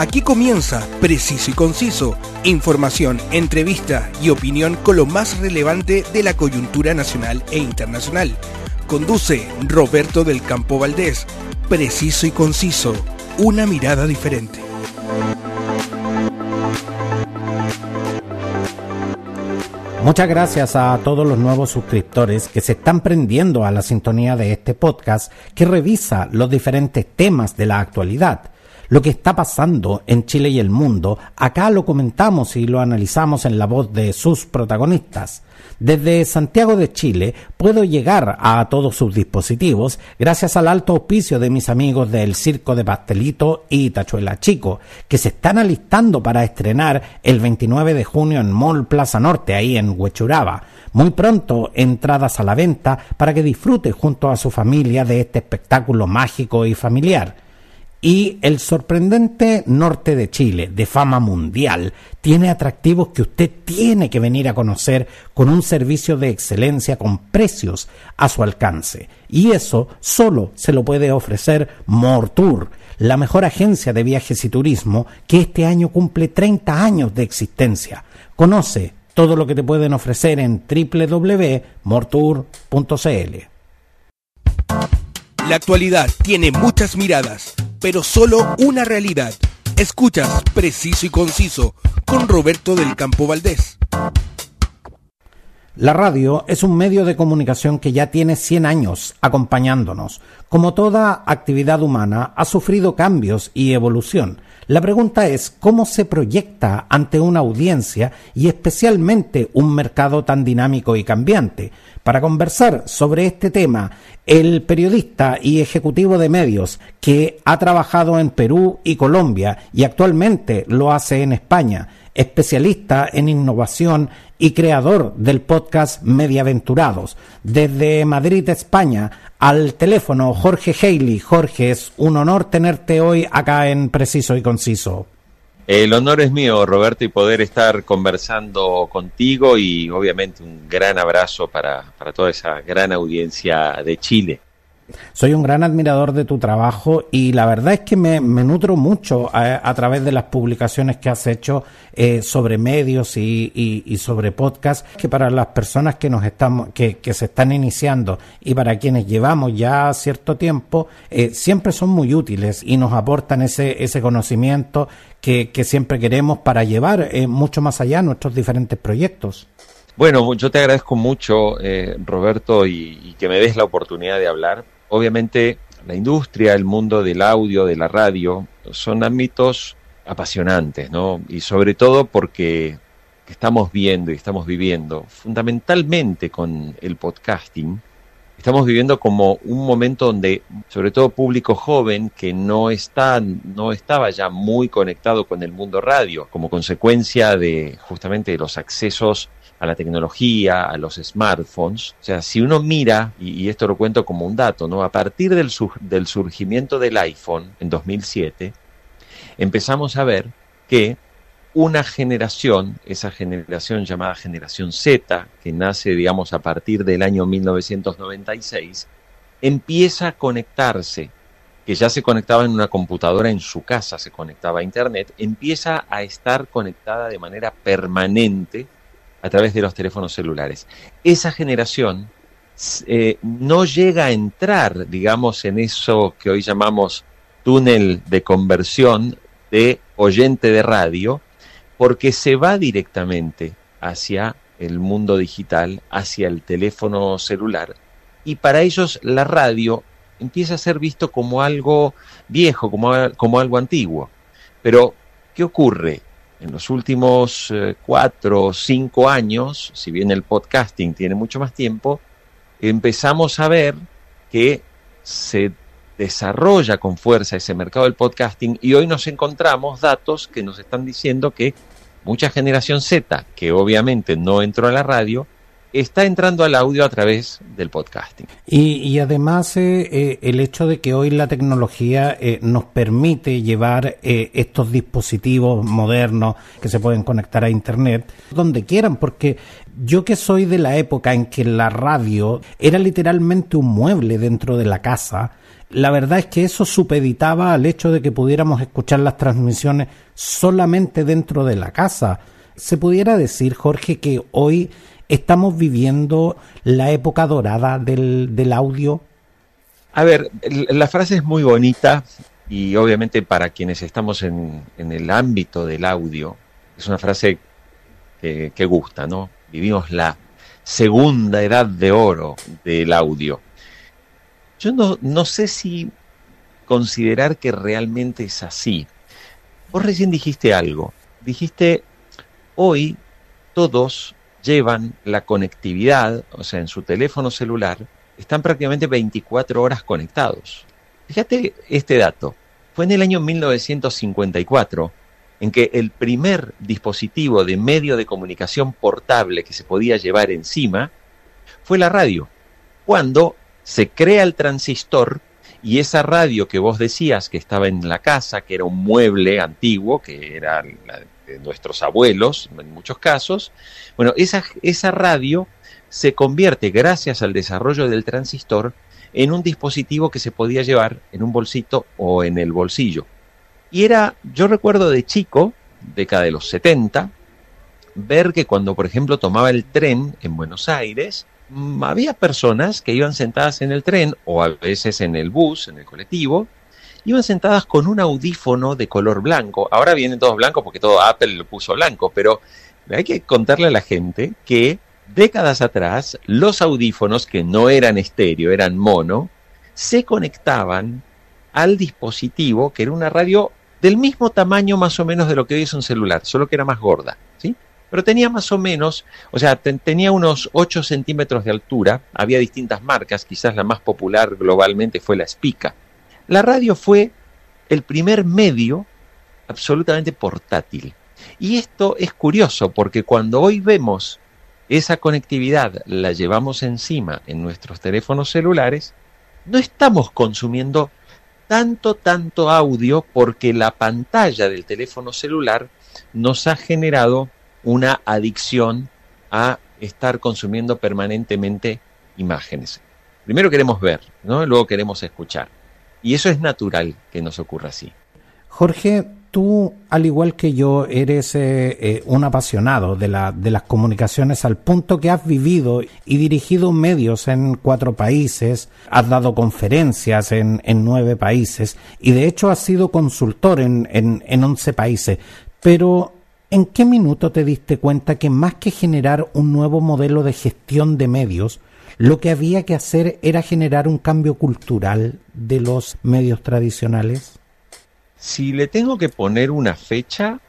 Aquí comienza Preciso y Conciso, información, entrevista y opinión con lo más relevante de la coyuntura nacional e internacional. Conduce Roberto del Campo Valdés. Preciso y Conciso, una mirada diferente. Muchas gracias a todos los nuevos suscriptores que se están prendiendo a la sintonía de este podcast que revisa los diferentes temas de la actualidad lo que está pasando en Chile y el mundo, acá lo comentamos y lo analizamos en la voz de sus protagonistas. Desde Santiago de Chile puedo llegar a todos sus dispositivos gracias al alto auspicio de mis amigos del Circo de Pastelito y Tachuela Chico, que se están alistando para estrenar el 29 de junio en Mall Plaza Norte, ahí en Huechuraba. Muy pronto entradas a la venta para que disfrute junto a su familia de este espectáculo mágico y familiar. Y el sorprendente norte de Chile, de fama mundial, tiene atractivos que usted tiene que venir a conocer con un servicio de excelencia con precios a su alcance. Y eso solo se lo puede ofrecer Mortour, la mejor agencia de viajes y turismo que este año cumple 30 años de existencia. Conoce todo lo que te pueden ofrecer en www.mortour.cl. La actualidad tiene muchas miradas pero solo una realidad. Escuchas Preciso y Conciso con Roberto del Campo Valdés. La radio es un medio de comunicación que ya tiene 100 años acompañándonos. Como toda actividad humana, ha sufrido cambios y evolución. La pregunta es cómo se proyecta ante una audiencia y especialmente un mercado tan dinámico y cambiante. Para conversar sobre este tema, el periodista y ejecutivo de medios que ha trabajado en Perú y Colombia y actualmente lo hace en España, especialista en innovación y creador del podcast Mediaventurados. Desde Madrid, España, al teléfono Jorge Haley. Jorge, es un honor tenerte hoy acá en Preciso y Conciso. El honor es mío, Roberto, y poder estar conversando contigo y obviamente un gran abrazo para, para toda esa gran audiencia de Chile. Soy un gran admirador de tu trabajo y la verdad es que me, nutro mucho a, través de las publicaciones que has hecho eh, sobre medios y, sobre podcast, que para las personas que nos estamos, que, se están iniciando y para quienes llevamos ya cierto tiempo, eh, siempre son muy útiles y nos aportan ese, ese conocimiento que, siempre queremos para llevar eh, mucho más allá nuestros diferentes proyectos. Bueno, yo te agradezco mucho, Roberto, y, que me des la oportunidad de hablar obviamente la industria, el mundo del audio, de la radio, son ámbitos apasionantes, ¿no? Y sobre todo porque estamos viendo y estamos viviendo, fundamentalmente con el podcasting, estamos viviendo como un momento donde, sobre todo público joven, que no está, no estaba ya muy conectado con el mundo radio, como consecuencia de justamente los accesos a la tecnología, a los smartphones. O sea, si uno mira, y, esto lo cuento como un dato, ¿no? A partir del, del surgimiento del iPhone en 2007, empezamos a ver que una generación, esa generación llamada generación Z, que nace, digamos, a partir del año 1996, empieza a conectarse, que ya se conectaba en una computadora en su casa, se conectaba a Internet, empieza a estar conectada de manera permanente a través de los teléfonos celulares. Esa generación eh, no llega a entrar, digamos, en eso que hoy llamamos túnel de conversión de oyente de radio, porque se va directamente hacia el mundo digital, hacia el teléfono celular, y para ellos la radio empieza a ser visto como algo viejo, como, como algo antiguo. Pero, ¿qué ocurre? En los últimos eh, cuatro o cinco años, si bien el podcasting tiene mucho más tiempo, empezamos a ver que se desarrolla con fuerza ese mercado del podcasting y hoy nos encontramos datos que nos están diciendo que mucha generación Z, que obviamente no entró a la radio, está entrando al audio a través del podcasting. Y, además eh, eh, el hecho de que hoy la tecnología eh, nos permite llevar estos dispositivos modernos que se pueden conectar a Internet donde quieran, porque yo que soy de la época en que la radio era literalmente un mueble dentro de la casa, la verdad es que eso supeditaba al hecho de que pudiéramos escuchar las transmisiones solamente dentro de la casa. ¿Se pudiera decir, Jorge, que hoy estamos viviendo la época dorada del, audio? A ver, la frase es muy bonita y obviamente para quienes estamos en, el ámbito del audio, es una frase que, que, gusta, ¿no? Vivimos la segunda edad de oro del audio. Yo no, no sé si considerar que realmente es así. Vos recién dijiste algo. Dijiste, hoy todos llevan la conectividad, o sea, en su teléfono celular, están prácticamente 24 horas conectados. Fíjate este dato. Fue en el año 1954 en que el primer dispositivo de medio de comunicación portable que se podía llevar encima fue la radio. Cuando se crea el transistor y esa radio que vos decías que estaba en la casa, que era un mueble antiguo, que era la de nuestros abuelos en muchos casos, bueno, esa, esa radio se convierte, gracias al desarrollo del transistor, en un dispositivo que se podía llevar en un bolsito o en el bolsillo. Y era, yo recuerdo de chico, década de los 70, ver que cuando, por ejemplo, tomaba el tren en Buenos Aires, había personas que iban sentadas en el tren o a veces en el bus, en el colectivo, iban sentadas con un audífono de color blanco. Ahora vienen todos blancos porque todo Apple lo puso blanco, pero hay que contarle a la gente que décadas atrás los audífonos que no eran estéreo, eran mono, se conectaban al dispositivo que era una radio del mismo tamaño más o menos de lo que hoy es un celular, solo que era más gorda. Pero tenía más o menos, o sea, tenía unos 8 centímetros de altura, había distintas marcas, quizás la más popular globalmente fue la Spica. La radio fue el primer medio absolutamente portátil. Y esto es curioso porque cuando hoy vemos esa conectividad, la llevamos encima en nuestros teléfonos celulares, no estamos consumiendo tanto, tanto audio porque la pantalla del teléfono celular nos ha generado una adicción a estar consumiendo permanentemente imágenes. Primero queremos ver, ¿no? luego queremos escuchar. Y eso es natural que nos ocurra así. Jorge, tú, al igual que yo, eres eh, eh, un apasionado de, la, de las comunicaciones al punto que has vivido y dirigido medios en cuatro países, has dado conferencias en, en nueve países y de hecho has sido consultor en, en, en once países. Pero, ¿en qué minuto te diste cuenta que más que generar un nuevo modelo de gestión de medios, lo que había que hacer era generar un cambio cultural de los medios tradicionales? Si le tengo que poner una fecha,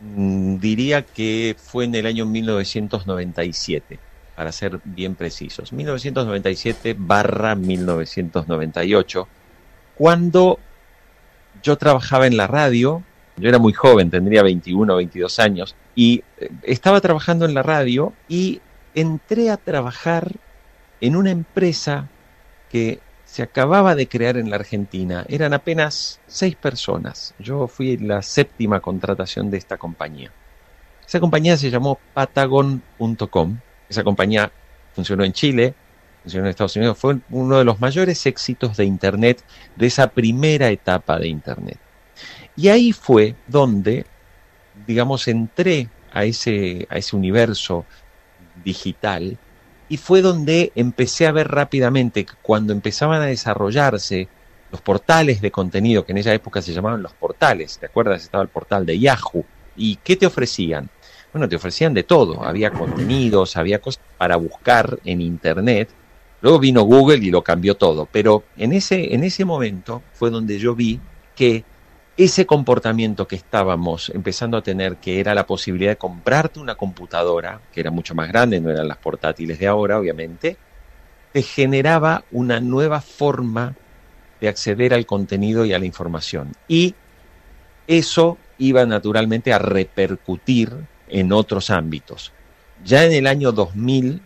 mm, diría que fue en el año 1997, para ser bien precisos. 1997 barra 1998, cuando yo trabajaba en la radio, yo era muy joven, tendría 21 o 22 años, y eh, estaba trabajando en la radio y entré a trabajar en una empresa que se acababa de crear en la Argentina. Eran apenas seis personas. Yo fui la séptima contratación de esta compañía. Esa compañía se llamó Patagon.com. Esa compañía funcionó en Chile, funcionó en Estados Unidos. Fue uno de los mayores éxitos de Internet, de esa primera etapa de Internet. Y ahí fue donde, digamos, entré a ese, a ese universo digital y fue donde empecé a ver rápidamente cuando empezaban a desarrollarse los portales de contenido, que en esa época se llamaban los portales, ¿te acuerdas? Estaba el portal de Yahoo. ¿Y qué te ofrecían? Bueno, te ofrecían de todo, había contenidos, había cosas para buscar en Internet. Luego vino Google y lo cambió todo, pero en ese, en ese momento fue donde yo vi que ese comportamiento que estábamos empezando a tener, que era la posibilidad de comprarte una computadora, que era mucho más grande, no eran las portátiles de ahora, obviamente, te generaba una nueva forma de acceder al contenido y a la información. Y eso iba naturalmente a repercutir en otros ámbitos. Ya en el año 2000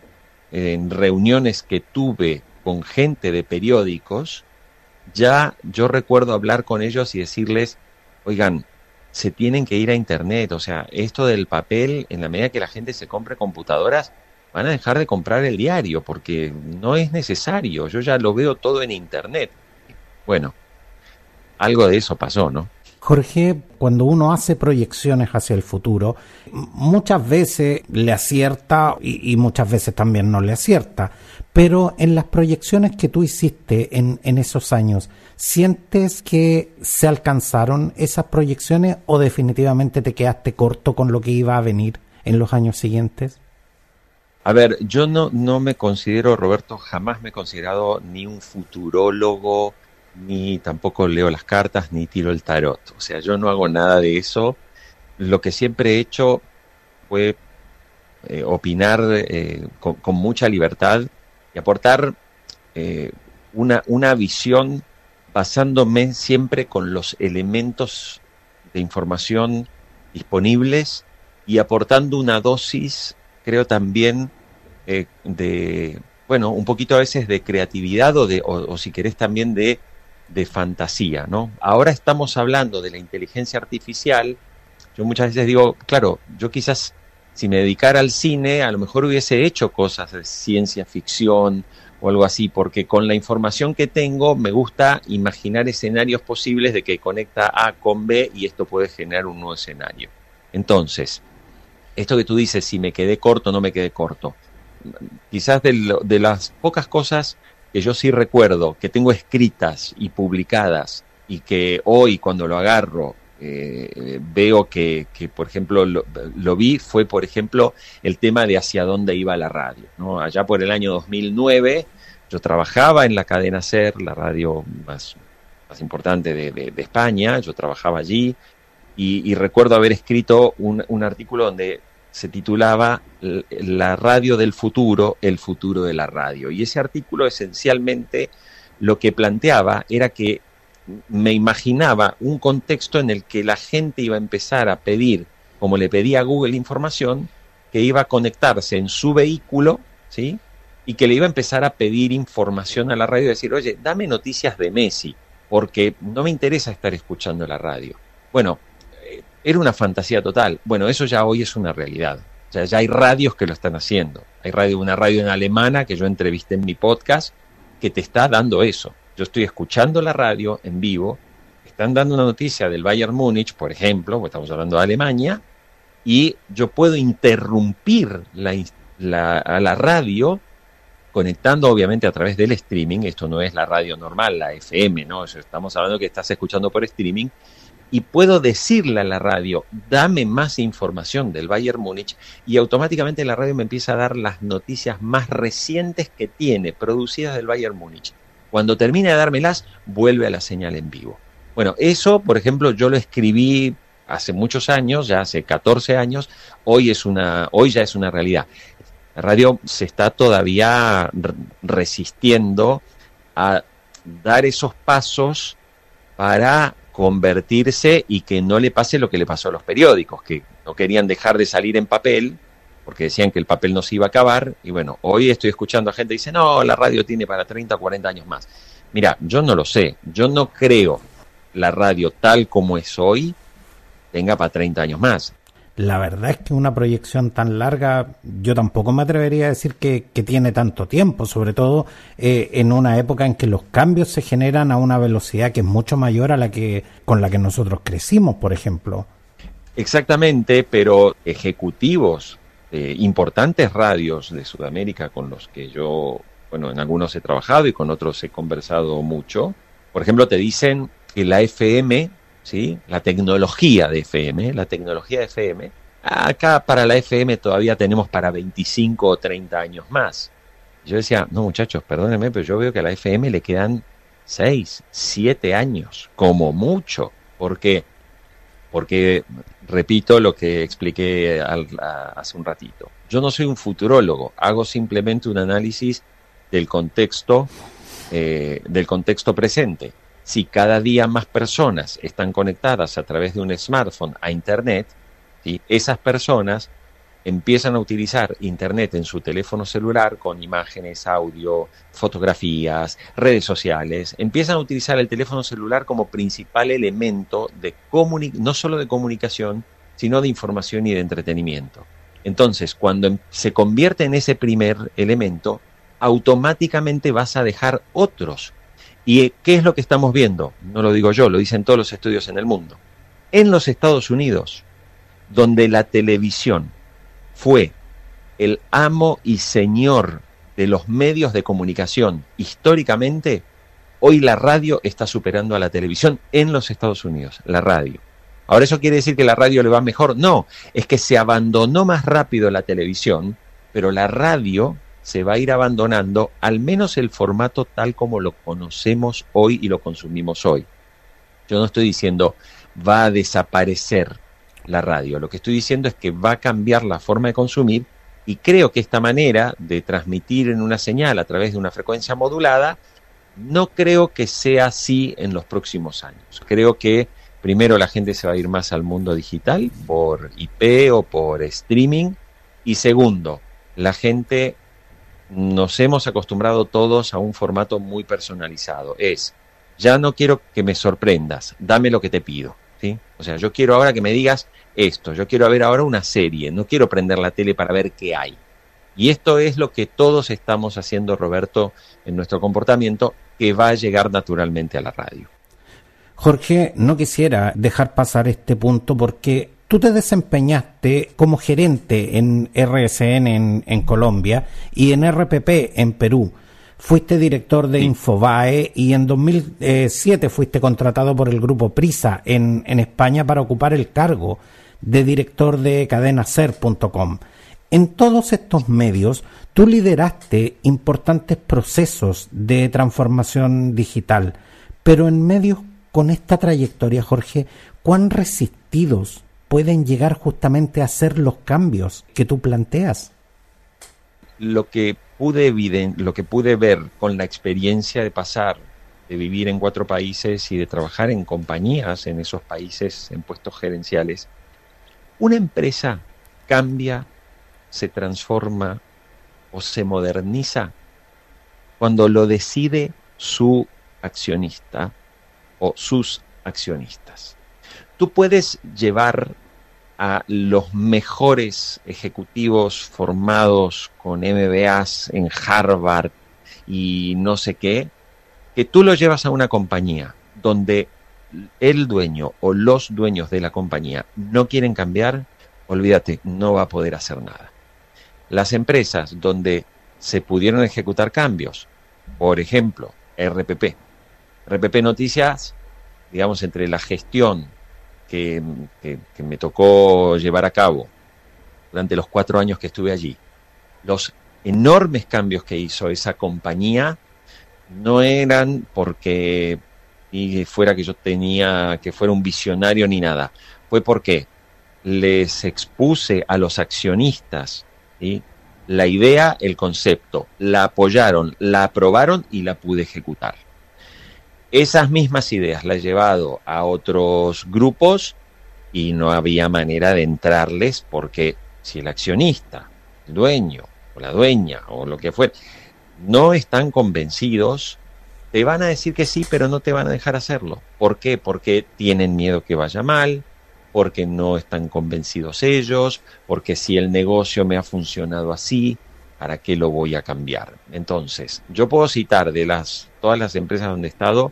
en reuniones que tuve con gente de periódicos, ya yo recuerdo hablar con ellos y decirles, oigan, se tienen que ir a Internet, o sea, esto del papel, en la medida que la gente se compre computadoras, van a dejar de comprar el diario porque no es necesario, yo ya lo veo todo en Internet. Bueno, algo de eso pasó, ¿no? Jorge, cuando uno hace proyecciones hacia el futuro, muchas veces le acierta y, muchas veces también no le acierta. Pero en las proyecciones que tú hiciste en, esos años, ¿sientes que se alcanzaron esas proyecciones o definitivamente te quedaste corto con lo que iba a venir en los años siguientes? A ver, yo no, no me considero, Roberto, jamás me he considerado ni un futurólogo, ni tampoco leo las cartas, ni tiro el tarot. O sea, yo no hago nada de eso. Lo que siempre he hecho fue eh, opinar eh, con, mucha libertad y aportar eh, una, una visión basándome siempre con los elementos de información disponibles y aportando una dosis, creo también, de, bueno, un poquito a veces de creatividad o, de, o si querés también de de fantasía, ¿no? Ahora estamos hablando de la inteligencia artificial. Yo muchas veces digo, claro, yo quizás si me dedicara al cine, a lo mejor hubiese hecho cosas de ciencia ficción o algo así, porque con la información que tengo me gusta imaginar escenarios posibles de que conecta A con B y esto puede generar un nuevo escenario. Entonces, esto que tú dices, si me quedé corto no me quedé corto, quizás de, de las pocas cosas que yo sí recuerdo, que tengo escritas y publicadas y que hoy cuando lo agarro eh, veo que, por ejemplo, lo, vi, fue, por ejemplo, el tema de hacia dónde iba la radio. Allá por el año 2009, yo trabajaba en la cadena SER, la radio más, importante de, España, yo trabajaba allí, y, recuerdo haber escrito un, artículo donde se titulaba La radio del futuro, el futuro de la radio. Y ese artículo esencialmente lo que planteaba era que me imaginaba un contexto en el que la gente iba a empezar a pedir, como le pedía a Google información, que iba a conectarse en su vehículo, ¿sí? Y que le iba a empezar a pedir información a la radio decir, oye, dame noticias de Messi, porque no me interesa estar escuchando la radio. Bueno, era una fantasía total. Bueno, eso ya hoy es una realidad. O sea, ya hay radios que lo están haciendo. Hay radio, una radio en alemana que yo entrevisté en mi podcast que te está dando eso. Yo estoy escuchando la radio en vivo, están dando una noticia del Bayern Múnich, por ejemplo, porque estamos hablando de Alemania, y yo puedo interrumpir la, a la radio conectando obviamente a través del streaming, esto no es la radio normal, la FM, ¿no? Estamos hablando que estás escuchando por streaming, y puedo decirle a la radio, dame más información del Bayern Múnich y automáticamente la radio me empieza a dar las noticias más recientes que tiene producidas del Bayern Múnich. Cuando termine de dármelas, vuelve a la señal en vivo. Bueno, eso, por ejemplo, yo lo escribí hace muchos años, ya hace 14 años, hoy es una hoy ya es una realidad. La radio se está todavía resistiendo a dar esos pasos para convertirse y que no le pase lo que le pasó a los periódicos, que no querían dejar de salir en papel porque decían que el papel no se iba a acabar. Y bueno, hoy estoy escuchando a gente que dice, no, la radio tiene para 30 o 40 años más. Mira, yo no lo sé, yo no creo la radio tal como es hoy tenga para 30 años más la verdad es que una proyección tan larga, yo tampoco me atrevería a decir que, tiene tanto tiempo, sobre todo eh, en una época en que los cambios se generan a una velocidad que es mucho mayor a la que con la que nosotros crecimos, por ejemplo. Exactamente, pero ejecutivos, eh, importantes radios de Sudamérica con los que yo, bueno, en algunos he trabajado y con otros he conversado mucho, por ejemplo, te dicen que la FM ¿sí? La tecnología de FM, la tecnología de FM. Acá para la FM todavía tenemos para 25 o 30 años más. Yo decía, no muchachos, perdónenme, pero yo veo que a la FM le quedan 6, 7 años, como mucho. ¿Por qué? Porque, repito lo que expliqué hace un ratito. Yo no soy un futurólogo, hago simplemente un análisis del contexto, eh, del contexto presente si cada día más personas están conectadas a través de un smartphone a Internet, esas personas empiezan a utilizar Internet en su teléfono celular con imágenes, audio, fotografías, redes sociales, empiezan a utilizar el teléfono celular como principal elemento de no solo de comunicación, sino de información y de entretenimiento. Entonces, cuando em, se convierte en ese primer elemento, automáticamente vas a dejar otros. ¿Y qué es lo que estamos viendo? No lo digo yo, lo dicen todos los estudios en el mundo. En los Estados Unidos, donde la televisión fue el amo y señor de los medios de comunicación históricamente, hoy la radio está superando a la televisión en los Estados Unidos, la radio. Ahora eso quiere decir que la radio le va mejor. No, es que se abandonó más rápido la televisión, pero la radio se va a ir abandonando al menos el formato tal como lo conocemos hoy y lo consumimos hoy. Yo no estoy diciendo va a desaparecer la radio. Lo que estoy diciendo es que va a cambiar la forma de consumir y creo que esta manera de transmitir en una señal a través de una frecuencia modulada, no creo que sea así en los próximos años. Creo que primero la gente se va a ir más al mundo digital por IP o por streaming y segundo, la gente nos hemos acostumbrado todos a un formato muy personalizado. Es, ya no quiero que me sorprendas, dame lo que te pido. ¿Sí? O sea, yo quiero ahora que me digas esto, yo quiero ver ahora una serie, no quiero prender la tele para ver qué hay. Y esto es lo que todos estamos haciendo, Roberto, en nuestro comportamiento, que va a llegar naturalmente a la radio. Jorge, no quisiera dejar pasar este punto porque tú te desempeñaste como gerente en RSN en, en Colombia y en RPP en Perú. Fuiste director de Infobae y en 2007 fuiste contratado por el grupo Prisa en, en España para ocupar el cargo de director de cadenaser.com. En todos estos medios, tú lideraste importantes procesos de transformación digital, pero en medios con esta trayectoria, Jorge, ¿cuán resistidos pueden llegar justamente a ser los cambios que tú planteas? Lo que pude, lo que pude ver con la experiencia de pasar, de vivir en cuatro países y de trabajar en compañías en esos países en puestos gerenciales, una empresa cambia, se transforma o se moderniza cuando lo decide su accionista o sus accionistas. Tú puedes llevar a los mejores ejecutivos formados con MBAs en Harvard y no sé qué, que tú los llevas a una compañía donde el dueño o los dueños de la compañía no quieren cambiar, olvídate, no va a poder hacer nada. Las empresas donde se pudieron ejecutar cambios, por ejemplo, RPP. RPP Noticias, digamos, entre la gestión que, me tocó llevar a cabo durante los cuatro años que estuve allí, los enormes cambios que hizo esa compañía no eran porque fuera que yo tenía que fuera un visionario ni nada, fue porque les expuse a los accionistas la idea, el concepto, la apoyaron, la aprobaron y la pude ejecutar. Esas mismas ideas las he llevado a otros grupos y no había manera de entrarles porque si el accionista, el dueño o la dueña o lo que fuera, no están convencidos, te van a decir que sí, pero no te van a dejar hacerlo. ¿Por qué? Porque tienen miedo que vaya mal, porque no están convencidos ellos, porque si el negocio me ha funcionado así, ¿para qué lo voy a cambiar? Entonces, yo puedo citar de las todas las empresas donde he estado,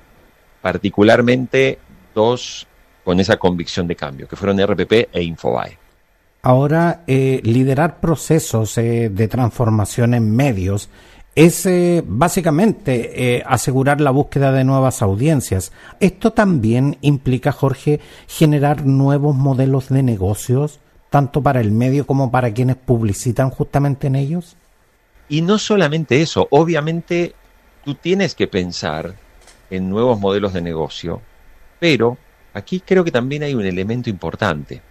particularmente dos con esa convicción de cambio, que fueron RPP e Infobae. Ahora, eh, liderar procesos eh, de transformación en medios es eh, básicamente asegurar la búsqueda de nuevas audiencias. Esto también implica, Jorge, generar nuevos modelos de negocios, tanto para el medio como para quienes publicitan justamente en ellos. Y no solamente eso, obviamente tú tienes que pensar en nuevos modelos de negocio, pero aquí creo que también hay un elemento importante,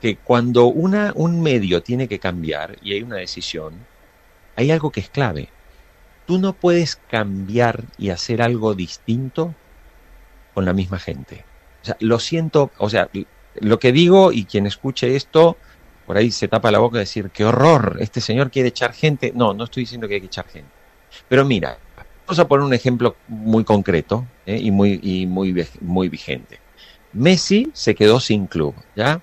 que cuando una, un medio tiene que cambiar y hay una decisión, hay algo que es clave. Tú no puedes cambiar y hacer algo distinto con la misma gente. Lo siento, o sea, lo que digo y quien escuche esto por ahí se tapa la boca y decir, qué horror, este señor quiere echar gente. No, no estoy diciendo que hay que echar gente. Pero mira, vamos a poner un ejemplo muy concreto ¿eh? y, muy, y muy, muy vigente. Messi se quedó sin club, ¿ya?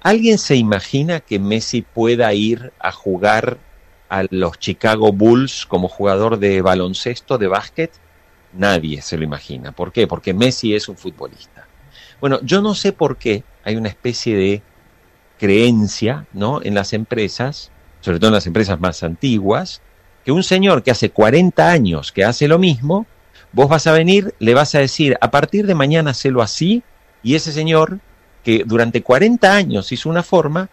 ¿Alguien se imagina que Messi pueda ir a jugar a los Chicago Bulls como jugador de baloncesto, de básquet? Nadie se lo imagina. ¿Por qué? Porque Messi es un futbolista. Bueno, yo no sé por qué hay una especie de creencia, ¿no? En las empresas, sobre todo en las empresas más antiguas, que un señor que hace 40 años que hace lo mismo, vos vas a venir, le vas a decir, a partir de mañana hacelo así, y ese señor que durante 40 años hizo una forma,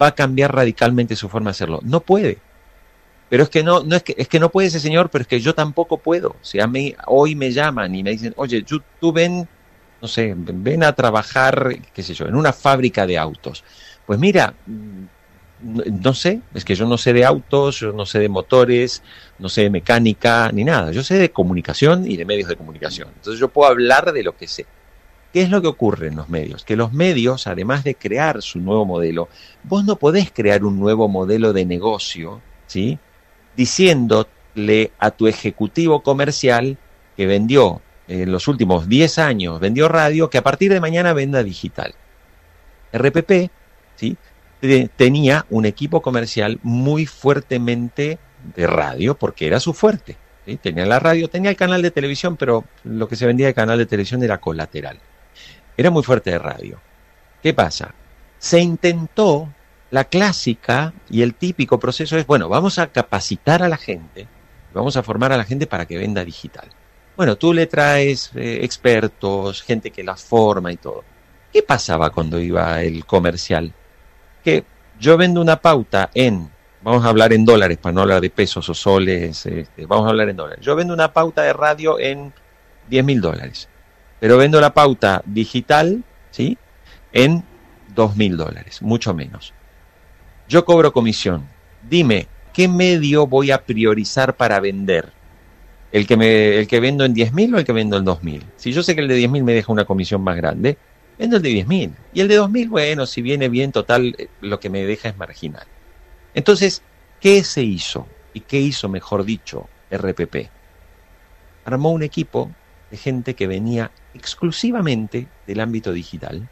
va a cambiar radicalmente su forma de hacerlo. No puede. Pero es que no, no es que, es que no puede ese señor, pero es que yo tampoco puedo. O sea, mí, hoy me llaman y me dicen, oye, tú ven, no sé, ven a trabajar, qué sé yo, en una fábrica de autos. Pues mira, mm, no sé, es que yo no sé de autos, yo no sé de motores, no sé de mecánica, ni nada. Yo sé de comunicación y de medios de comunicación. Entonces yo puedo hablar de lo que sé. ¿Qué es lo que ocurre en los medios? Que los medios, además de crear su nuevo modelo, vos no podés crear un nuevo modelo de negocio, ¿sí? Diciéndole a tu ejecutivo comercial que vendió en los últimos 10 años, vendió radio, que a partir de mañana venda digital. RPP, Tenía un equipo comercial muy fuertemente de radio, porque era su fuerte. Tenía la radio, tenía el canal de televisión, pero lo que se vendía de canal de televisión era colateral. Era muy fuerte de radio. ¿Qué pasa? Se intentó la clásica y el típico proceso es, bueno, vamos a capacitar a la gente, vamos a formar a la gente para que venda digital. Bueno, tú le traes eh, expertos, gente que la forma y todo. ¿Qué pasaba cuando iba el comercial? Que yo vendo una pauta en, vamos a hablar en dólares para no hablar de pesos o soles, este, vamos a hablar en dólares. Yo vendo una pauta de radio en 10 mil dólares pero vendo la pauta digital, ¿sí? En dos mil dólares, mucho menos. Yo cobro comisión. Dime, ¿qué medio voy a priorizar para vender? ¿El que, me, el que vendo en diez mil o el que vendo en dos mil? Si yo sé que el de diez mil me deja una comisión más grande, vendo el de diez mil. Y el de dos mil, bueno, si viene bien, total, eh, lo que me deja es marginal. Entonces, ¿qué se hizo? ¿Y qué hizo, mejor dicho, RPP? Armó un equipo de gente que venía exclusivamente del ámbito digital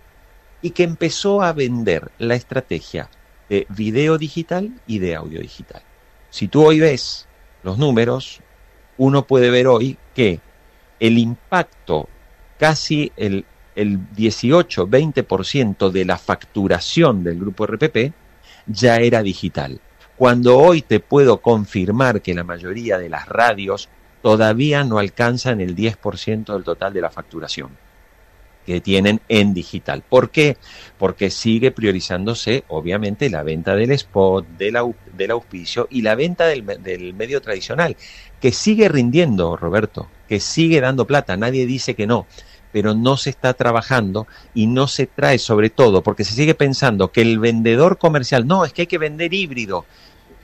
y que empezó a vender la estrategia de video digital y de audio digital. Si tú hoy ves los números, uno puede ver hoy que el impacto, casi el, el 18-20% de la facturación del grupo RPP ya era digital. Cuando hoy te puedo confirmar que la mayoría de las radios todavía no alcanzan el 10% del total de la facturación que tienen en digital. ¿Por qué? Porque sigue priorizándose, obviamente, la venta del spot, del, auspicio y la venta del, del medio tradicional, que sigue rindiendo, Roberto, que sigue dando plata, nadie dice que no, pero no se está trabajando y no se trae sobre todo, porque se sigue pensando que el vendedor comercial, no, es que hay que vender híbrido,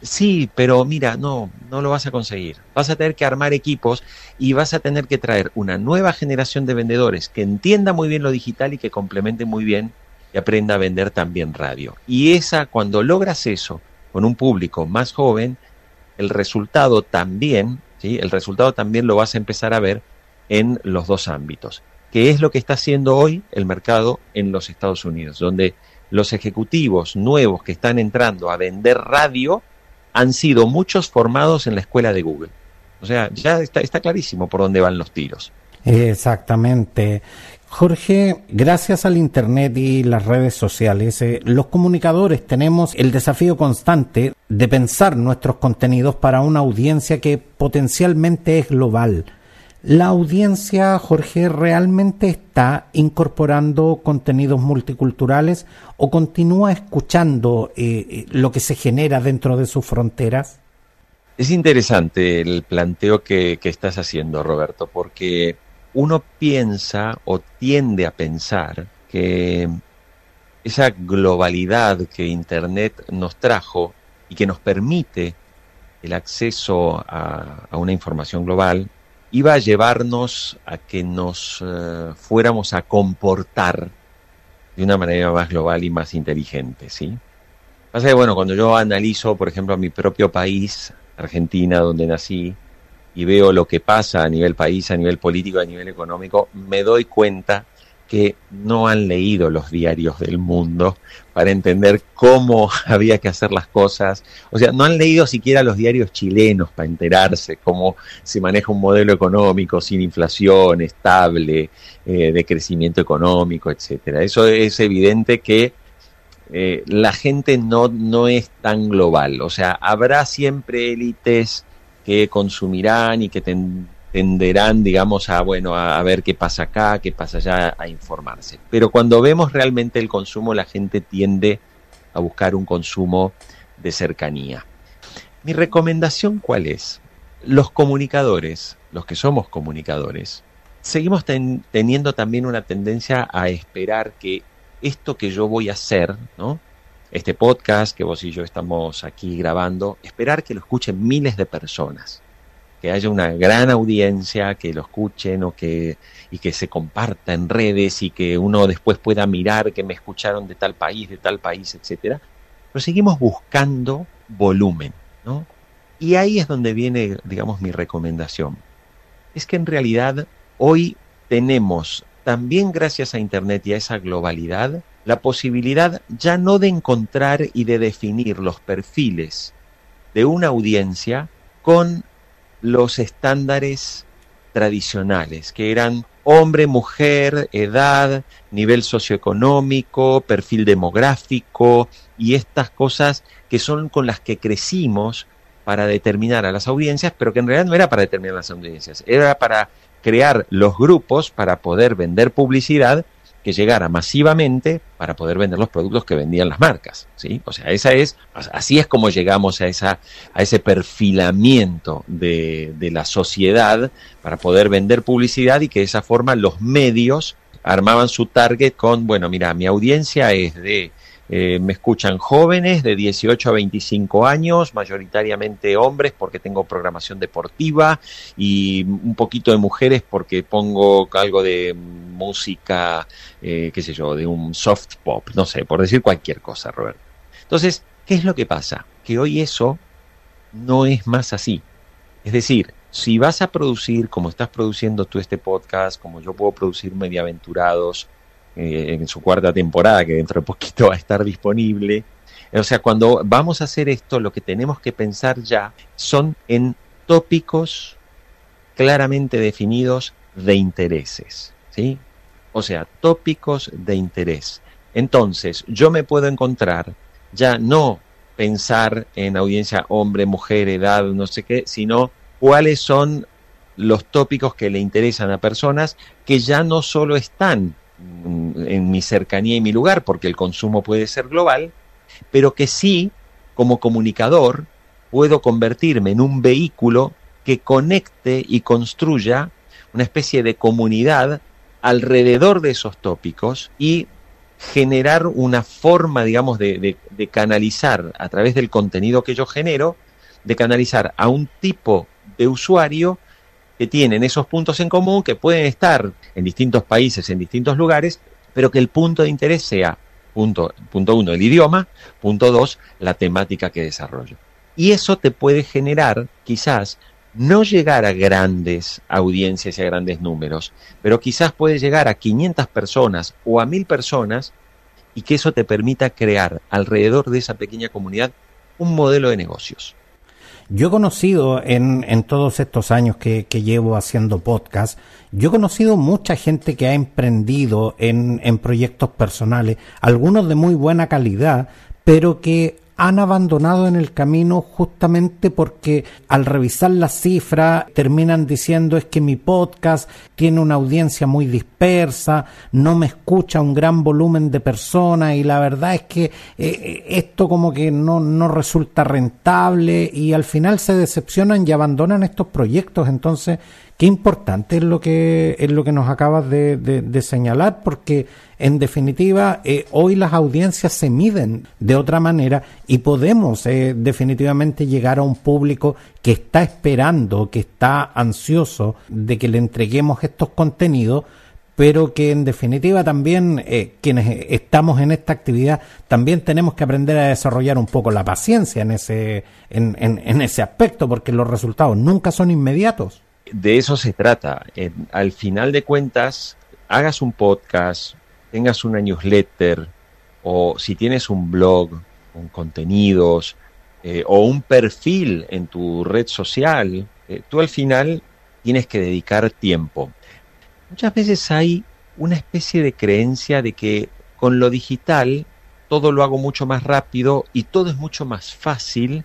Sí, pero mira, no, no lo vas a conseguir. Vas a tener que armar equipos y vas a tener que traer una nueva generación de vendedores que entienda muy bien lo digital y que complemente muy bien y aprenda a vender también radio. Y esa, cuando logras eso con un público más joven, el resultado también, ¿sí? El resultado también lo vas a empezar a ver en los dos ámbitos, que es lo que está haciendo hoy el mercado en los Estados Unidos, donde los ejecutivos nuevos que están entrando a vender radio han sido muchos formados en la escuela de Google. O sea, ya está, está clarísimo por dónde van los tiros. Exactamente. Jorge, gracias al Internet y las redes sociales, eh, los comunicadores tenemos el desafío constante de pensar nuestros contenidos para una audiencia que potencialmente es global ¿La audiencia, Jorge, realmente está incorporando contenidos multiculturales o continúa escuchando eh, eh, lo que se genera dentro de sus fronteras? Es interesante el planteo que, estás haciendo, Roberto, porque uno piensa o tiende a pensar que esa globalidad que Internet nos trajo y que nos permite el acceso a una información global, iba a llevarnos a que nos eh, fuéramos a comportar de una manera más global y más inteligente, ¿sí? Pasa que, bueno, cuando yo analizo, por ejemplo, a mi propio país, Argentina, donde nací, y veo lo que pasa a nivel país, a nivel político, a nivel económico, me doy cuenta que no han leído los diarios del mundo para entender cómo había que hacer las cosas. O sea, no han leído siquiera los diarios chilenos para enterarse cómo se maneja un modelo económico sin inflación, estable, eh, de crecimiento económico, etcétera. Eso es evidente que eh, la gente no, no es tan global. O sea, habrá siempre élites que consumirán y que tenderán, digamos, a, bueno, a, ver qué pasa acá, qué pasa allá, a informarse. Pero cuando vemos realmente el consumo, la gente tiende a buscar un consumo de cercanía. Mi recomendación, ¿cuál es? Los comunicadores, los que somos comunicadores, seguimos teniendo también una tendencia a esperar que esto que yo voy a hacer, ¿no? este podcast que vos y yo estamos aquí grabando, esperar que lo escuchen miles de personas, que haya una gran audiencia, que lo escuchen o que, y que se comparta en redes y que uno después pueda mirar que me escucharon de tal país, de tal país, etcétera. Pero seguimos buscando volumen, ¿no? Y ahí es donde viene, digamos, mi recomendación. Es que en realidad hoy tenemos, también gracias a Internet y a esa globalidad, la posibilidad ya no de encontrar y de definir los perfiles de una audiencia con los estándares tradicionales, que eran hombre, mujer, edad, nivel socioeconómico, perfil demográfico y estas cosas que son con las que crecimos para determinar a las audiencias, pero que en realidad no era para determinar las audiencias, era para crear los grupos para poder vender publicidad que llegara masivamente para poder vender los productos que vendían las marcas, ¿sí? O sea, esa es, así es como llegamos a esa, a ese perfilamiento de, de la sociedad para poder vender publicidad y que de esa forma los medios armaban su target con, bueno, mira, mi audiencia es de eh, me escuchan jóvenes de 18 a 25 años, mayoritariamente hombres porque tengo programación deportiva y un poquito de mujeres porque pongo algo de música, eh, qué sé yo, de un soft pop, no sé, por decir cualquier cosa, Roberto. Entonces, ¿qué es lo que pasa? Que hoy eso no es más así. Es decir, si vas a producir como estás produciendo tú este podcast, como yo puedo producir Mediaventurados, eh, en su cuarta temporada, que dentro de poquito va a estar disponible. O sea, cuando vamos a hacer esto, lo que tenemos que pensar ya son en tópicos claramente definidos de intereses, ¿sí? O sea, tópicos de interés. Entonces, yo me puedo encontrar ya no pensar en audiencia hombre, mujer, edad, no sé qué, sino cuáles son los tópicos que le interesan a personas que ya no solo están en mi cercanía y mi lugar, porque el consumo puede ser global, pero que sí, como comunicador, puedo convertirme en un vehículo que conecte y construya una especie de comunidad alrededor de esos tópicos y generar una forma, digamos, de, de, canalizar a través del contenido que yo genero, de canalizar a un tipo de usuario que tienen esos puntos en común, que pueden estar en distintos países, en distintos lugares, pero que el punto de interés sea, punto, punto uno, el idioma, punto dos, la temática que desarrollo. Y eso te puede generar, quizás, no llegar a grandes audiencias y a grandes números, pero quizás puede llegar a 500 personas o a 1000 personas y que eso te permita crear alrededor de esa pequeña comunidad un modelo de negocios. Yo he conocido en, en todos estos años que, que, llevo haciendo podcast, yo he conocido mucha gente que ha emprendido en, en proyectos personales, algunos de muy buena calidad, pero que han abandonado en el camino justamente porque al revisar las cifras terminan diciendo es que mi podcast tiene una audiencia muy dispersa, no me escucha un gran volumen de personas y la verdad es que eh, esto como que no, no resulta rentable y al final se decepcionan y abandonan estos proyectos. Entonces, qué importante es lo que, es lo que nos acabas de, de señalar porque en definitiva, eh, hoy las audiencias se miden de otra manera y podemos eh, definitivamente llegar a un público que está esperando, que está ansioso de que le entreguemos estos contenidos, pero que en definitiva también eh, quienes estamos en esta actividad también tenemos que aprender a desarrollar un poco la paciencia en ese, en, en, ese aspecto, porque los resultados nunca son inmediatos. De eso se trata. al final de cuentas, hagas un podcast, tengas una newsletter, o si tienes un blog con contenidos, eh, o un perfil en tu red social, eh, tú al final tienes que dedicar tiempo. Muchas veces hay una especie de creencia de que con lo digital todo lo hago mucho más rápido y todo es mucho más fácil.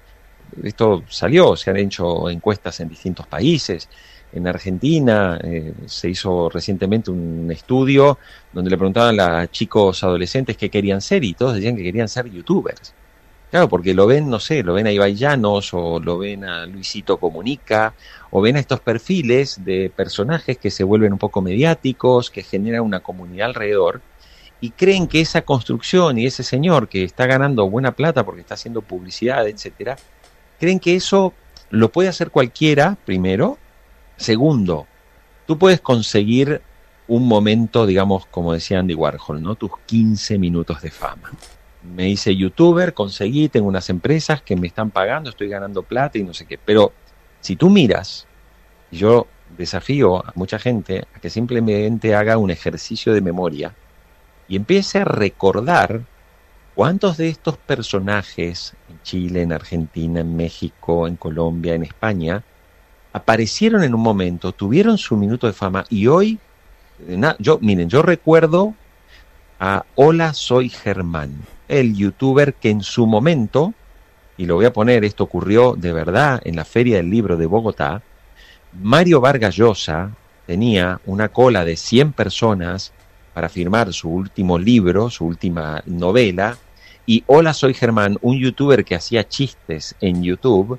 Esto salió, se han hecho encuestas en distintos países. En Argentina eh, se hizo recientemente un estudio donde le preguntaban a chicos adolescentes qué querían ser y todos decían que querían ser youtubers. Claro, porque lo ven, no sé, lo ven a Ibai Llanos o lo ven a Luisito Comunica o ven a estos perfiles de personajes que se vuelven un poco mediáticos, que generan una comunidad alrededor y creen que esa construcción y ese señor que está ganando buena plata porque está haciendo publicidad, etcétera, creen que eso lo puede hacer cualquiera, primero. Segundo, tú puedes conseguir un momento, digamos, como decía Andy Warhol, ¿no? Tus 15 minutos de fama me hice youtuber, conseguí, tengo unas empresas que me están pagando, estoy ganando plata y no sé qué. Pero si tú miras, yo desafío a mucha gente a que simplemente haga un ejercicio de memoria y empiece a recordar cuántos de estos personajes en Chile, en Argentina, en México, en Colombia, en España, aparecieron en un momento, tuvieron su minuto de fama y hoy, yo, miren, yo recuerdo a Hola, soy Germán el youtuber que en su momento, y lo voy a poner, esto ocurrió de verdad en la Feria del Libro de Bogotá, Mario Vargas Llosa tenía una cola de 100 personas para firmar su último libro, su última novela, y Hola Soy Germán, un youtuber que hacía chistes en YouTube,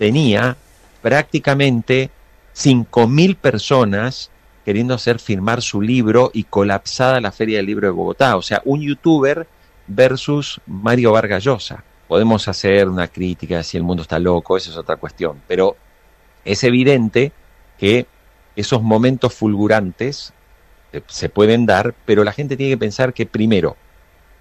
tenía prácticamente 5.000 personas queriendo hacer firmar su libro y colapsada la Feria del Libro de Bogotá. O sea, un youtuber versus Mario Vargas Llosa. Podemos hacer una crítica si el mundo está loco, esa es otra cuestión, pero es evidente que esos momentos fulgurantes se pueden dar, pero la gente tiene que pensar que primero,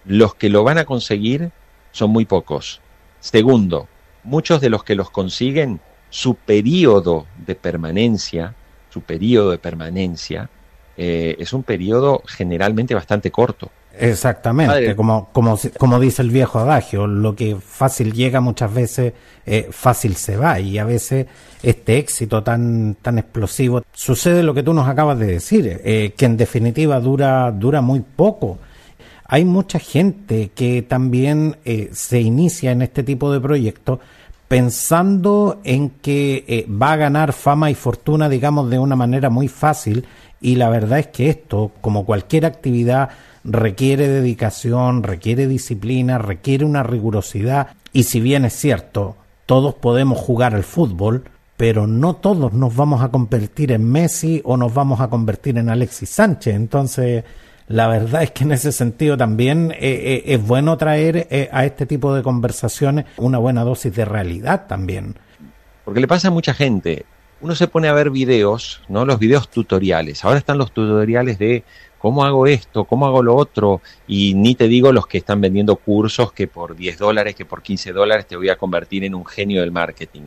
los que lo van a conseguir son muy pocos. Segundo, muchos de los que los consiguen, su periodo de permanencia, su periodo de permanencia, eh, es un periodo generalmente bastante corto. Exactamente, como, como, como dice el viejo adagio, lo que fácil llega muchas veces eh, fácil se va y a veces este éxito tan, tan explosivo sucede lo que tú nos acabas de decir, eh, que en definitiva dura, dura muy poco. Hay mucha gente que también eh, se inicia en este tipo de proyectos pensando en que va a ganar fama y fortuna, digamos, de una manera muy fácil y la verdad es que esto, como cualquier actividad, requiere dedicación, requiere disciplina, requiere una rigurosidad y si bien es cierto, todos podemos jugar al fútbol, pero no todos nos vamos a convertir en Messi o nos vamos a convertir en Alexis Sánchez. Entonces, la verdad es que en ese sentido también eh, eh, es bueno traer eh, a este tipo de conversaciones una buena dosis de realidad también. Porque le pasa a mucha gente. Uno se pone a ver videos, ¿no? Los videos tutoriales. Ahora están los tutoriales de ¿cómo hago esto? ¿Cómo hago lo otro? Y ni te digo los que están vendiendo cursos que por 10 dólares, que por 15 dólares te voy a convertir en un genio del marketing.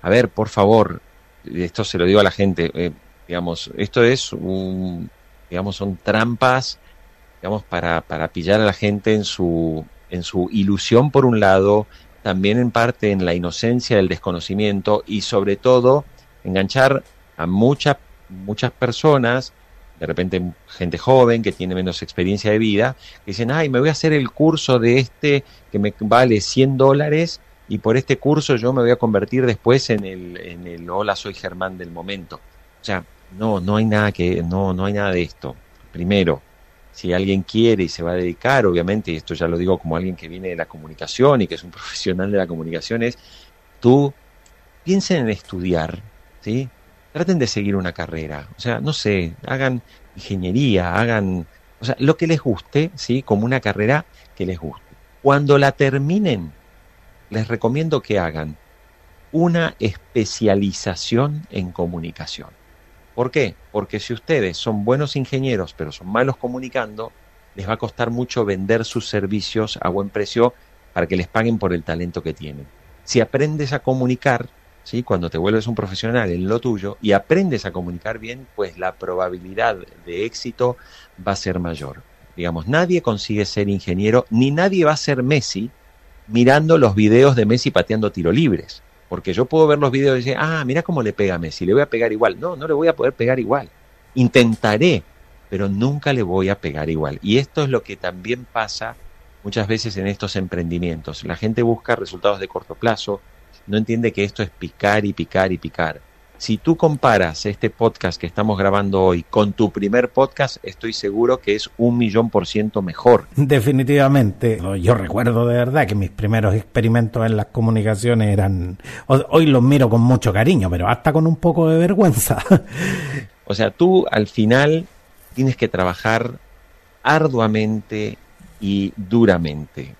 A ver, por favor, esto se lo digo a la gente, eh, digamos, esto es un, digamos, son trampas, digamos, para, para pillar a la gente en su, en su ilusión por un lado, también en parte en la inocencia del desconocimiento y sobre todo enganchar a muchas muchas personas de repente gente joven que tiene menos experiencia de vida, que dicen, ay, me voy a hacer el curso de este que me vale 100 dólares y por este curso yo me voy a convertir después en el, en el hola, soy Germán del momento. O sea, no, no hay nada que, no, no hay nada de esto. Primero, si alguien quiere y se va a dedicar, obviamente, y esto ya lo digo como alguien que viene de la comunicación y que es un profesional de la comunicación, es tú piensen en estudiar, ¿sí? Traten de seguir una carrera. O sea, no sé, hagan ingeniería, hagan, o sea, lo que les guste, ¿sí? Como una carrera que les guste. Cuando la terminen, les recomiendo que hagan una especialización en comunicación. ¿Por qué? Porque si ustedes son buenos ingenieros, pero son malos comunicando, les va a costar mucho vender sus servicios a buen precio para que les paguen por el talento que tienen. Si aprendes a comunicar, ¿sí? cuando te vuelves un profesional en lo tuyo y aprendes a comunicar bien, pues la probabilidad de éxito va a ser mayor. Digamos, nadie consigue ser ingeniero, ni nadie va a ser Messi mirando los videos de Messi pateando tiro libres. Porque yo puedo ver los videos y decir, ah, mira cómo le pega a Messi, le voy a pegar igual. No, no le voy a poder pegar igual. Intentaré, pero nunca le voy a pegar igual. Y esto es lo que también pasa muchas veces en estos emprendimientos. La gente busca resultados de corto plazo, no entiende que esto es picar y picar y picar. Si tú comparas este podcast que estamos grabando hoy con tu primer podcast, estoy seguro que es un millón por ciento mejor. Definitivamente. Yo recuerdo de verdad que mis primeros experimentos en las comunicaciones eran... Hoy los miro con mucho cariño, pero hasta con un poco de vergüenza. O sea, tú al final tienes que trabajar arduamente y duramente.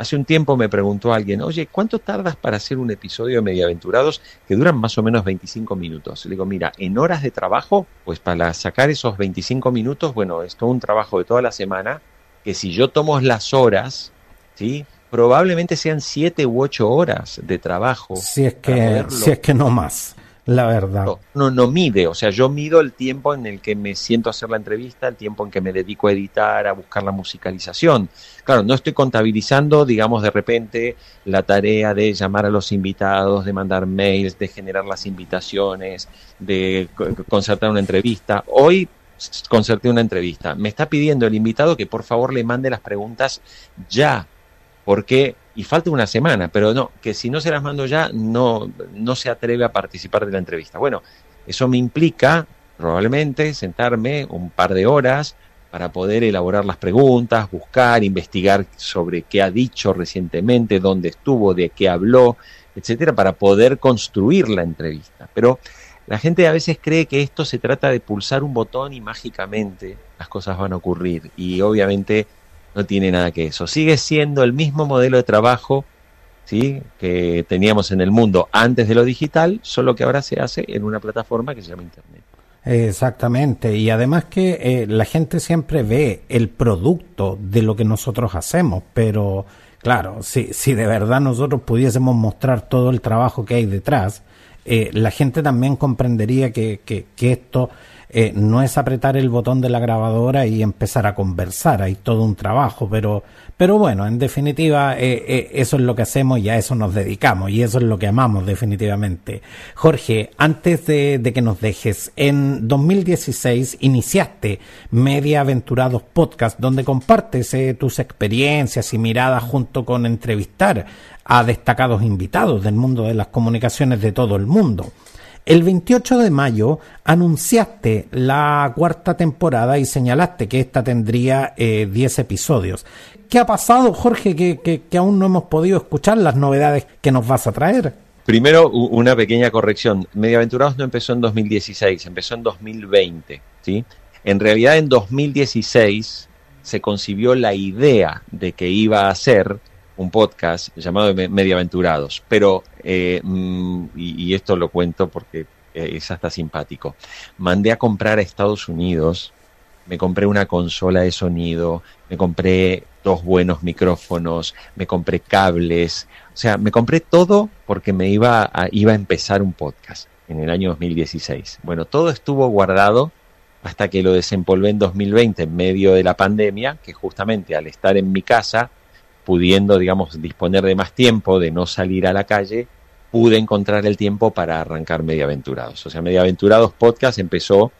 Hace un tiempo me preguntó alguien, oye, ¿cuánto tardas para hacer un episodio de Mediaventurados que duran más o menos 25 minutos? Le digo, mira, en horas de trabajo, pues para sacar esos 25 minutos, bueno, es todo un trabajo de toda la semana, que si yo tomo las horas, ¿sí? Probablemente sean 7 u 8 horas de trabajo. Si es que, si es que no más la verdad. No, no, mide, o sea, yo mido el tiempo en el que me siento a hacer la entrevista, el tiempo en que me dedico a editar, a buscar la musicalización. Claro, no estoy contabilizando, digamos, de repente la tarea de llamar a los invitados, de mandar mails, de generar las invitaciones, de concertar una entrevista. Hoy concerté una entrevista. Me está pidiendo el invitado que por favor le mande las preguntas ya, porque y falta una semana, pero no, que si no se las mando ya, no, no se atreve a participar de la entrevista. Bueno, eso me implica probablemente sentarme un par de horas para poder elaborar las preguntas, buscar, investigar sobre qué ha dicho recientemente, dónde estuvo, de qué habló, etcétera, para poder construir la entrevista. Pero la gente a veces cree que esto se trata de pulsar un botón y mágicamente las cosas van a ocurrir. Y obviamente no tiene nada que eso. Sigue siendo el mismo modelo de trabajo ¿sí? que teníamos en el mundo antes de lo digital, solo que ahora se hace en una plataforma que se llama Internet. Exactamente, y además que eh, la gente siempre ve el producto de lo que nosotros hacemos, pero claro, si, si de verdad nosotros pudiésemos mostrar todo el trabajo que hay detrás, eh, la gente también comprendería que, que, que esto eh, no es apretar el botón de la grabadora y empezar a conversar, hay todo un trabajo, pero, pero bueno, en definitiva, eh, eh, eso es lo que hacemos y a eso nos dedicamos y eso es lo que amamos definitivamente. Jorge, antes de, de que nos dejes, en 2016 iniciaste Media Aventurados Podcast, donde compartes tus experiencias y miradas junto con entrevistar a destacados invitados del mundo de las comunicaciones de todo el mundo. El 28 de mayo anunciaste la cuarta temporada y señalaste que esta tendría 10 eh, episodios. ¿Qué ha pasado, Jorge, que, aún no hemos podido escuchar las novedades que nos vas a traer? Primero, una pequeña corrección. Mediaventurados no empezó en 2016, empezó en 2020. ¿sí? En realidad, en 2016 se concibió la idea de que iba a ser un podcast llamado Mediaventurados, pero, eh, mm, y, esto lo cuento porque eh, es hasta simpático, mandé a comprar a Estados Unidos, me compré una consola de sonido, me compré dos buenos micrófonos, me compré cables, o sea, me compré todo porque me iba a, iba a empezar un podcast en el año 2016. Bueno, todo estuvo guardado hasta que lo desempolvé en 2020 en medio de la pandemia, que justamente al estar en mi casa pudiendo, digamos, disponer de más tiempo, de no salir a la calle, pude encontrar el tiempo para arrancar Mediaventurados. O sea, Mediaventurados Podcast empezó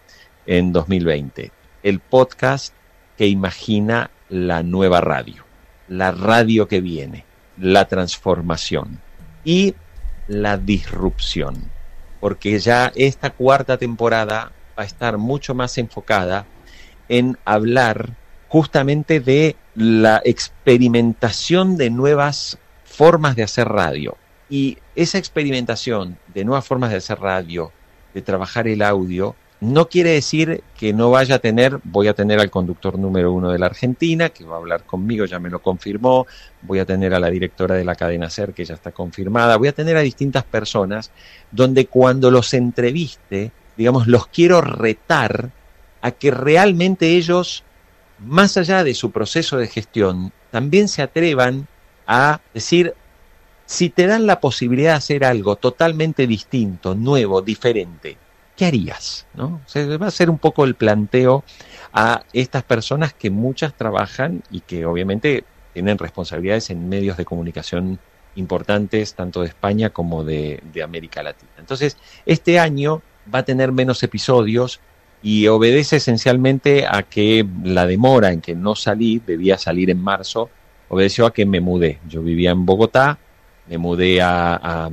en 2020. El podcast que imagina la nueva radio, la radio que viene, la transformación y la disrupción. Porque ya esta cuarta temporada va a estar mucho más enfocada en hablar justamente de la experimentación de nuevas formas de hacer radio. Y esa experimentación de nuevas formas de hacer radio, de trabajar el audio, no quiere decir que no vaya a tener, voy a tener al conductor número uno de la Argentina, que va a hablar conmigo, ya me lo confirmó, voy a tener a la directora de la cadena SER, que ya está confirmada, voy a tener a distintas personas, donde cuando los entreviste, digamos, los quiero retar a que realmente ellos, más allá de su proceso de gestión, también se atrevan a decir, si te dan la posibilidad de hacer algo totalmente distinto, nuevo, diferente, ¿qué harías? ¿No? va a ser un poco el planteo a estas personas que muchas trabajan y que obviamente tienen responsabilidades en medios de comunicación importantes, tanto de España como de América Latina. Entonces, este año va a tener menos episodios y obedece esencialmente a que la demora en que no salí, debía salir en marzo, obedeció a que me mudé. Yo vivía en Bogotá, me mudé a,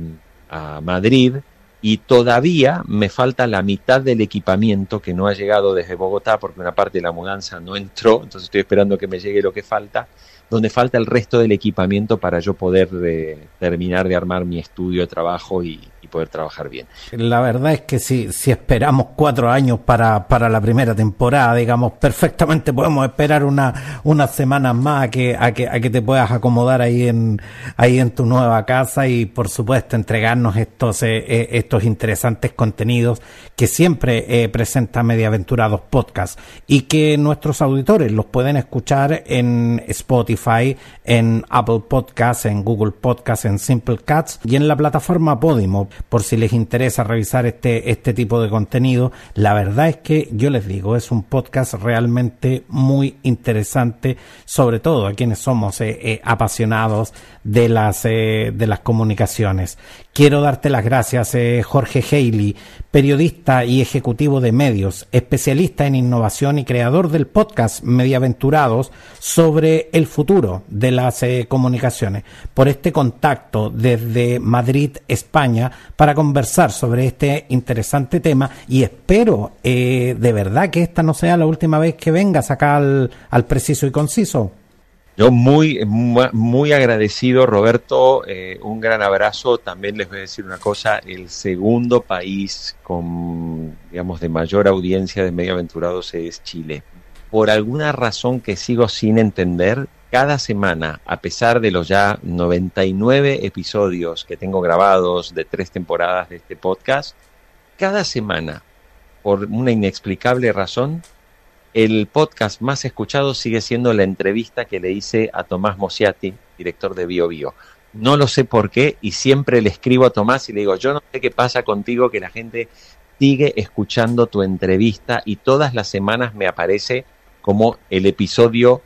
a, Madrid y todavía me falta la mitad del equipamiento que no ha llegado desde Bogotá porque una parte de la mudanza no entró, entonces estoy esperando que me llegue lo que falta, donde falta el resto del equipamiento para yo poder eh, terminar de armar mi estudio de trabajo y, poder trabajar bien. La verdad es que si, si esperamos cuatro años para, para la primera temporada, digamos, perfectamente podemos esperar una, unas semanas más a que, a que, a que te puedas acomodar ahí en, ahí en tu nueva casa y por supuesto entregarnos estos, eh, eh, estos interesantes contenidos que siempre eh, presenta Mediaventurados Podcast y que nuestros auditores los pueden escuchar en Spotify, en Apple Podcasts, en Google Podcasts, en Simple Cats y en la plataforma Podimo por si les interesa revisar este, este tipo de contenido. La verdad es que yo les digo, es un podcast realmente muy interesante, sobre todo a quienes somos eh, eh, apasionados de las, eh, de las comunicaciones. Quiero darte las gracias, Jorge Haley, periodista y ejecutivo de medios, especialista en innovación y creador del podcast Mediaventurados sobre el futuro de las comunicaciones, por este contacto desde Madrid, España, para conversar sobre este interesante tema y espero eh, de verdad que esta no sea la última vez que vengas acá al, preciso y conciso. Yo muy, muy agradecido, Roberto. Eh, un gran abrazo. También les voy a decir una cosa: el segundo país con, digamos, de mayor audiencia de medio aventurados es Chile. Por alguna razón que sigo sin entender, cada semana, a pesar de los ya 99 episodios que tengo grabados de tres temporadas de este podcast, cada semana, por una inexplicable razón, el podcast más escuchado sigue siendo la entrevista que le hice a Tomás Mosiati, director de Bio Bio. No lo sé por qué y siempre le escribo a Tomás y le digo, yo no sé qué pasa contigo, que la gente sigue escuchando tu entrevista y todas las semanas me aparece como el episodio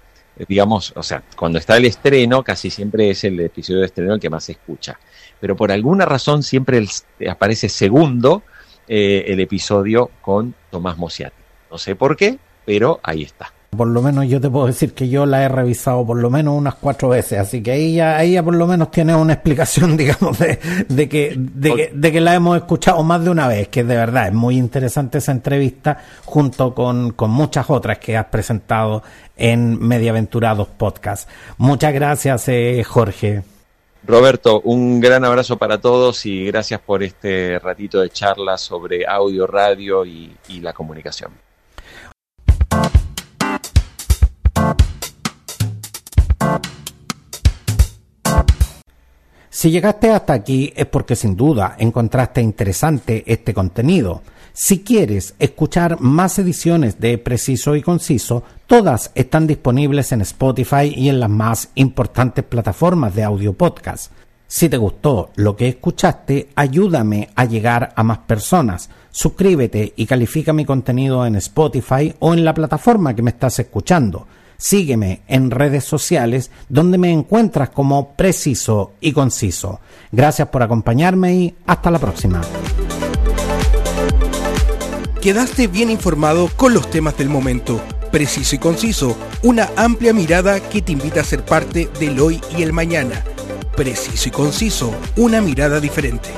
digamos, o sea, cuando está el estreno, casi siempre es el episodio de estreno el que más se escucha. Pero por alguna razón siempre aparece segundo eh, el episodio con Tomás Mosiati. No sé por qué, pero ahí está. Por lo menos yo te puedo decir que yo la he revisado por lo menos unas cuatro veces, así que ahí ya, por lo menos tiene una explicación, digamos, de, de, que, de, que, de que la hemos escuchado más de una vez, que de verdad es muy interesante esa entrevista, junto con, con muchas otras que has presentado en Mediaventurados Podcast. Muchas gracias, eh, Jorge. Roberto, un gran abrazo para todos y gracias por este ratito de charla sobre audio, radio y, y la comunicación. Si llegaste hasta aquí es porque sin duda encontraste interesante este contenido. Si quieres escuchar más ediciones de Preciso y Conciso, todas están disponibles en Spotify y en las más importantes plataformas de audio podcast. Si te gustó lo que escuchaste, ayúdame a llegar a más personas. Suscríbete y califica mi contenido en Spotify o en la plataforma que me estás escuchando. Sígueme en redes sociales donde me encuentras como preciso y conciso. Gracias por acompañarme y hasta la próxima. Quedaste bien informado con los temas del momento. Preciso y conciso, una amplia mirada que te invita a ser parte del hoy y el mañana. Preciso y conciso, una mirada diferente.